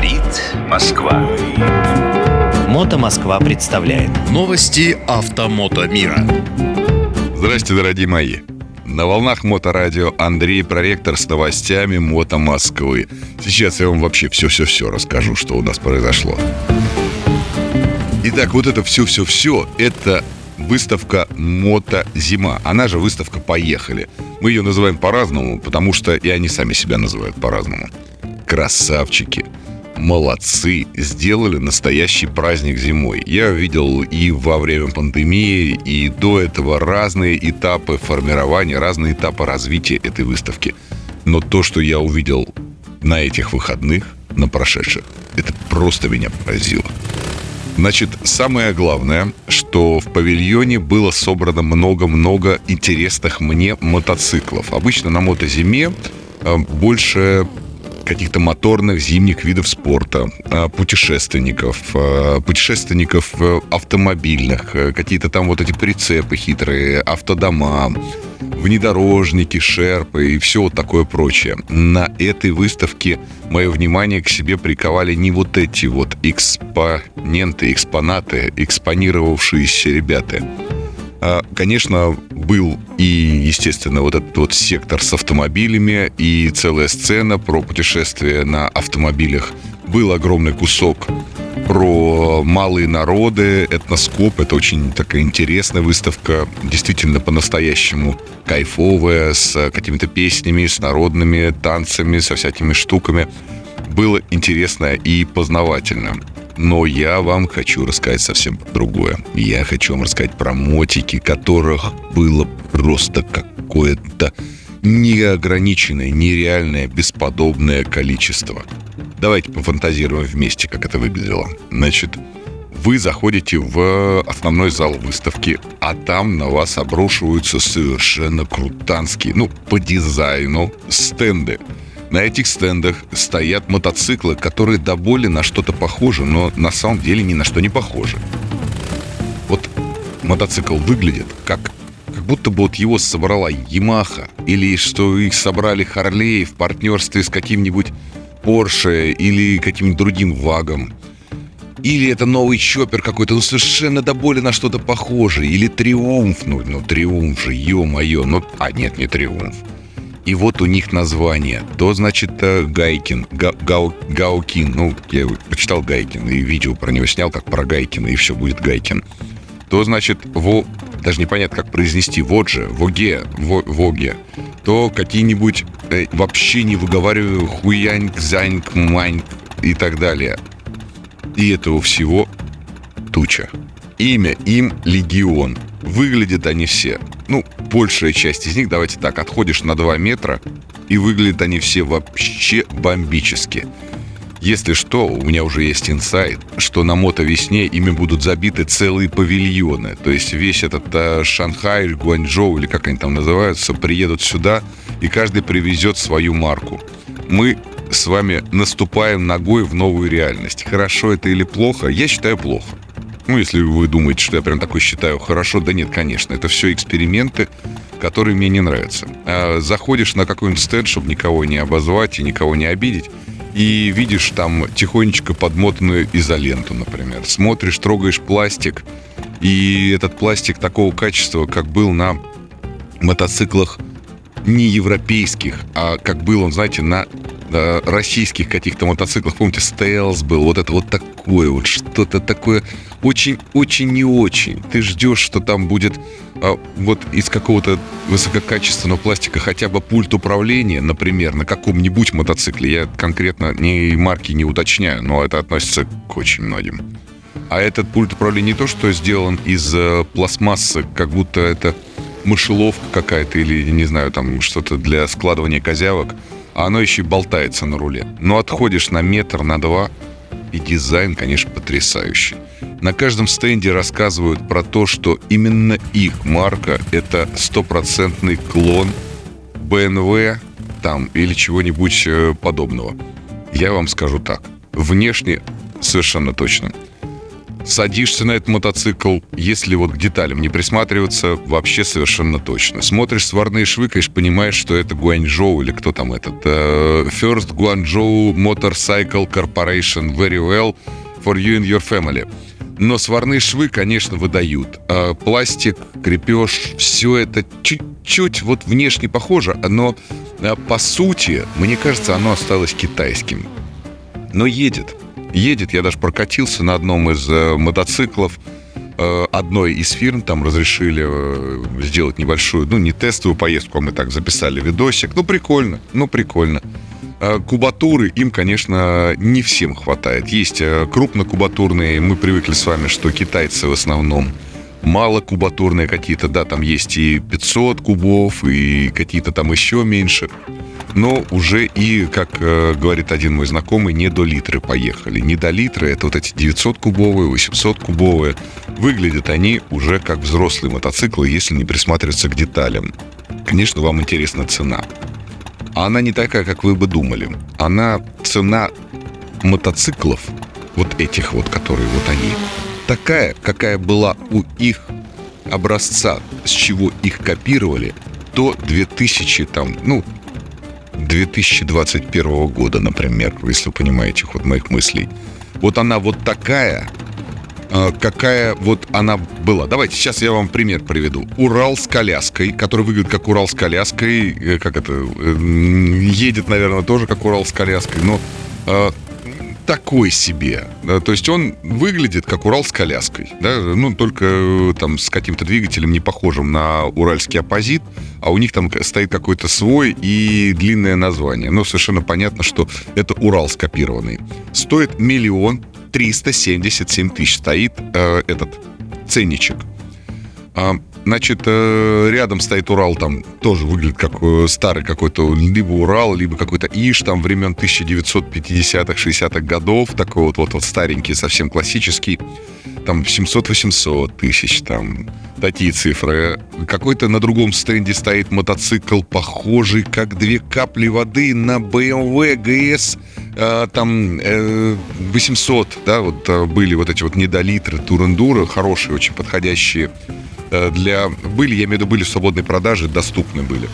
Говорит Москва. Мото Москва представляет Новости автомото мира. Здрасте, дорогие мои. На волнах Моторадио Андрей Проректор с новостями Мото Москвы. Сейчас я вам вообще все-все-все расскажу, что у нас произошло. Итак, вот это все-все-все, это выставка Мото Зима. Она же выставка Поехали. Мы ее называем по-разному, потому что и они сами себя называют по-разному. Красавчики. Молодцы, сделали настоящий праздник зимой. Я видел и во время пандемии, и до этого разные этапы формирования, разные этапы развития этой выставки. Но то, что я увидел на этих выходных, на прошедших, это просто меня поразило. Значит, самое главное, что в павильоне было собрано много-много интересных мне мотоциклов. Обычно на мотозиме э, больше каких-то моторных зимних видов спорта, э, путешественников, э, путешественников автомобильных, какие-то там вот эти прицепы хитрые, автодома, внедорожники, шерпы и все вот такое прочее. На этой выставке мое внимание к себе приковали не вот эти вот экспоненты, экспонаты, экспонировавшиеся ребята. А, конечно, был и, естественно, вот этот вот сектор с автомобилями и целая сцена про путешествие на автомобилях. Был огромный кусок про малые народы, этноскоп. Это очень такая интересная выставка, действительно по-настоящему кайфовая, с какими-то песнями, с народными танцами, со всякими штуками. Было интересно и познавательно. Но я вам хочу рассказать совсем другое. Я хочу вам рассказать про мотики, которых было просто какое-то неограниченное, нереальное, бесподобное количество. Давайте пофантазируем вместе, как это выглядело. Значит, вы заходите в основной зал выставки, а там на вас обрушиваются совершенно крутанские, ну, по дизайну, стенды. На этих стендах стоят мотоциклы, которые до боли на что-то похожи, но на самом деле ни на что не похожи. Вот мотоцикл выглядит как как будто бы вот его собрала Ямаха, или что их собрали Харлей в партнерстве с каким-нибудь Порше или каким-нибудь другим вагом. Или это новый чоппер какой-то, ну совершенно до боли на что-то похожее. Или Триумф, ну, ну Триумф же, ё-моё. Ну, а нет, не Триумф. И вот у них название. То, значит, Гайкин, Га, Гау, Гаукин. Ну, я почитал Гайкин и видео про него снял, как про Гайкина, и все будет Гайкин. То, значит, во, даже непонятно, как произнести, вот же, Воге, во, Воге, то какие-нибудь э, вообще не выговариваю хуяньк, заньк, маньк и так далее. И этого всего туча. Имя им Легион. Выглядят они все. Ну, большая часть из них, давайте так, отходишь на 2 метра, и выглядят они все вообще бомбически. Если что, у меня уже есть инсайт, что на мотовесне ими будут забиты целые павильоны. То есть весь этот э, Шанхай, Гуанчжоу или как они там называются, приедут сюда, и каждый привезет свою марку. Мы с вами наступаем ногой в новую реальность. Хорошо это или плохо? Я считаю плохо. Ну, если вы думаете, что я прям такой считаю хорошо, да нет, конечно, это все эксперименты, которые мне не нравятся. А заходишь на какой-нибудь стенд, чтобы никого не обозвать и никого не обидеть, и видишь там тихонечко подмотанную изоленту, например. Смотришь, трогаешь пластик, и этот пластик такого качества, как был на мотоциклах не европейских, а как был он, знаете, на э, российских каких-то мотоциклах, помните, Стелс был, вот это вот такое вот, что-то такое очень-очень не очень. Ты ждешь, что там будет а, вот из какого-то высококачественного пластика хотя бы пульт управления, например, на каком-нибудь мотоцикле. Я конкретно ни марки не уточняю, но это относится к очень многим. А этот пульт управления не то, что сделан из э, пластмассы, как будто это мышеловка какая-то или, не знаю, там что-то для складывания козявок, а оно еще и болтается на руле. Но отходишь на метр, на два, и дизайн, конечно, потрясающий. На каждом стенде рассказывают про то, что именно их марка – это стопроцентный клон BMW там или чего-нибудь э, подобного. Я вам скажу так. Внешне совершенно точно. Садишься на этот мотоцикл, если вот к деталям не присматриваться, вообще совершенно точно. Смотришь сварные швы, конечно, понимаешь, что это Гуанчжоу или кто там этот. э, First Guangzhou Motorcycle Corporation very well for you and your family. Но сварные швы, конечно, выдают. А пластик, крепеж, все это чуть-чуть вот внешне похоже, но а, по сути, мне кажется, оно осталось китайским. Но едет. Едет. Я даже прокатился на одном из э, мотоциклов э, одной из фирм. Там разрешили э, сделать небольшую, ну, не тестовую поездку, а мы так записали видосик. Ну, прикольно. Ну, прикольно. Кубатуры им, конечно, не всем хватает. Есть крупнокубатурные, мы привыкли с вами, что китайцы в основном малокубатурные какие-то, да, там есть и 500 кубов, и какие-то там еще меньше. Но уже и, как э, говорит один мой знакомый, не до литры поехали. Не до литры, это вот эти 900-кубовые, 800-кубовые. Выглядят они уже как взрослые мотоциклы, если не присматриваться к деталям. Конечно, вам интересна цена. А она не такая, как вы бы думали. Она цена мотоциклов, вот этих вот, которые вот они, такая, какая была у их образца, с чего их копировали, до 2000 там, ну, 2021 года, например, если вы понимаете ход моих мыслей. Вот она вот такая, а, какая вот она была. Давайте сейчас я вам пример приведу. Урал с коляской, который выглядит как Урал с коляской, э, как это, едет, наверное, тоже как Урал с коляской, но а, такой себе. То есть он выглядит как Урал с коляской. Да? Ну, только э, там с каким-то двигателем не похожим на уральский оппозит, а у них там стоит какой-то свой и длинное название. Но совершенно понятно, что это Урал скопированный. Стоит миллион 377 тысяч стоит э, этот ценничек. А, значит, э, рядом стоит Урал, там тоже выглядит как э, старый какой-то, либо Урал, либо какой-то Иш, там времен 1950-х, 60-х годов, такой вот, вот, вот старенький, совсем классический, там 700-800 тысяч, там такие цифры. Какой-то на другом стенде стоит мотоцикл, похожий как две капли воды на BMW GS э, там э, 800, да, вот э, были вот эти вот недолитры Турендура, хорошие, очень подходящие для... Были, я имею в виду, были в свободной продаже, доступны были.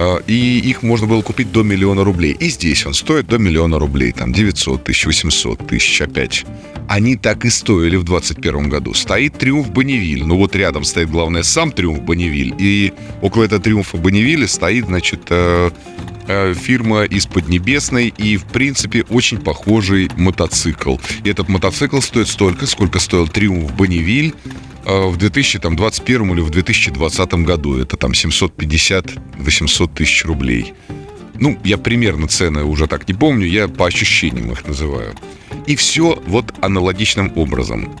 Э, и их можно было купить до миллиона рублей. И здесь он стоит до миллиона рублей, там 900 тысяч, 800 тысяч опять. Они так и стоили в 2021 году. Стоит Триумф Бонневиль. Ну вот рядом стоит, главное, сам Триумф Бонневиль. И около этого Триумфа Бонневиля стоит, значит, э, Э, фирма из Поднебесной и, в принципе, очень похожий мотоцикл. И этот мотоцикл стоит столько, сколько стоил Триумф Бонневиль э, в 2021 или в 2020 году. Это там 750-800 тысяч рублей. Ну, я примерно цены уже так не помню, я по ощущениям их называю. И все вот аналогичным образом.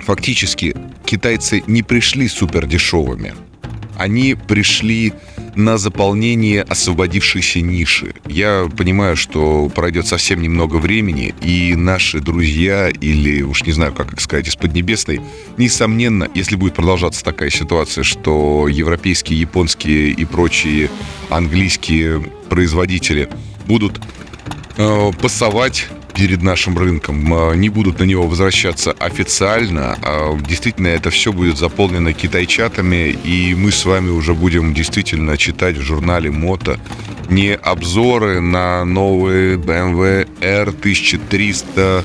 Фактически китайцы не пришли супер дешевыми. Они пришли на заполнение освободившейся ниши. Я понимаю, что пройдет совсем немного времени, и наши друзья, или уж не знаю, как их сказать, из Поднебесной, несомненно, если будет продолжаться такая ситуация, что европейские, японские и прочие английские производители будут э, пасовать перед нашим рынком, а, не будут на него возвращаться официально. А действительно, это все будет заполнено китайчатами, и мы с вами уже будем действительно читать в журнале Мото не обзоры на новые BMW R1300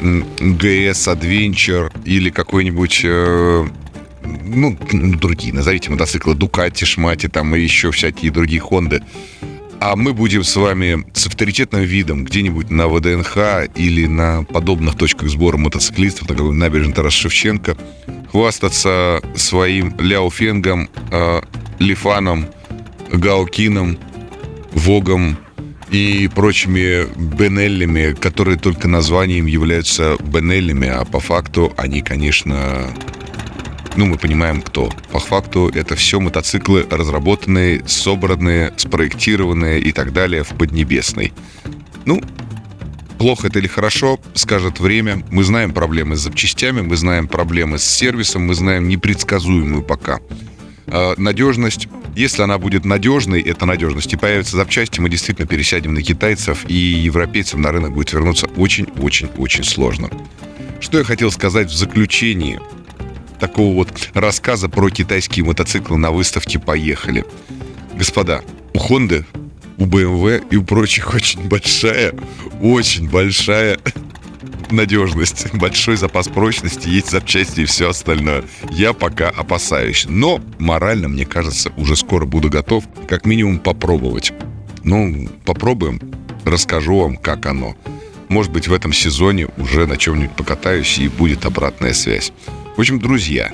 GS Adventure или какой-нибудь э, ну, другие, назовите мотоциклы, Дукати, Шмати, там и еще всякие другие Хонды. А мы будем с вами с авторитетным видом где-нибудь на ВДНХ или на подобных точках сбора мотоциклистов, на какой набережной Тарас Шевченко, хвастаться своим ляофенгом, э, лифаном, гаукином, вогом и прочими бенеллями, которые только названием являются бенеллями, а по факту они, конечно, ну, мы понимаем, кто. По факту это все мотоциклы разработанные, собранные, спроектированные и так далее в Поднебесной. Ну, плохо это или хорошо, скажет время. Мы знаем проблемы с запчастями, мы знаем проблемы с сервисом, мы знаем непредсказуемую пока э, надежность. Если она будет надежной, это надежность, и появятся запчасти, мы действительно пересядем на китайцев, и европейцам на рынок будет вернуться очень-очень-очень сложно. Что я хотел сказать в заключении такого вот рассказа про китайские мотоциклы на выставке «Поехали». Господа, у Honda, у BMW и у прочих очень большая, очень большая надежность, большой запас прочности, есть запчасти и все остальное. Я пока опасаюсь. Но морально, мне кажется, уже скоро буду готов как минимум попробовать. Ну, попробуем, расскажу вам, как оно. Может быть, в этом сезоне уже на чем-нибудь покатаюсь и будет обратная связь. В общем, друзья,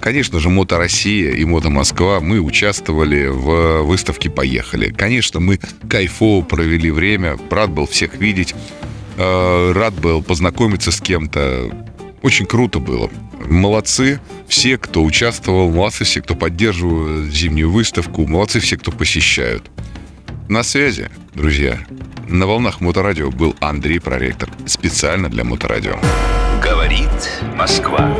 Конечно же, Мото Россия и Мото Москва, мы участвовали в выставке «Поехали». Конечно, мы кайфово провели время, рад был всех видеть, э, рад был познакомиться с кем-то. Очень круто было. Молодцы все, кто участвовал, молодцы все, кто поддерживает зимнюю выставку, молодцы все, кто посещают. На связи, друзья. На волнах Моторадио был Андрей Проректор. Специально для Моторадио. Говорит Москва.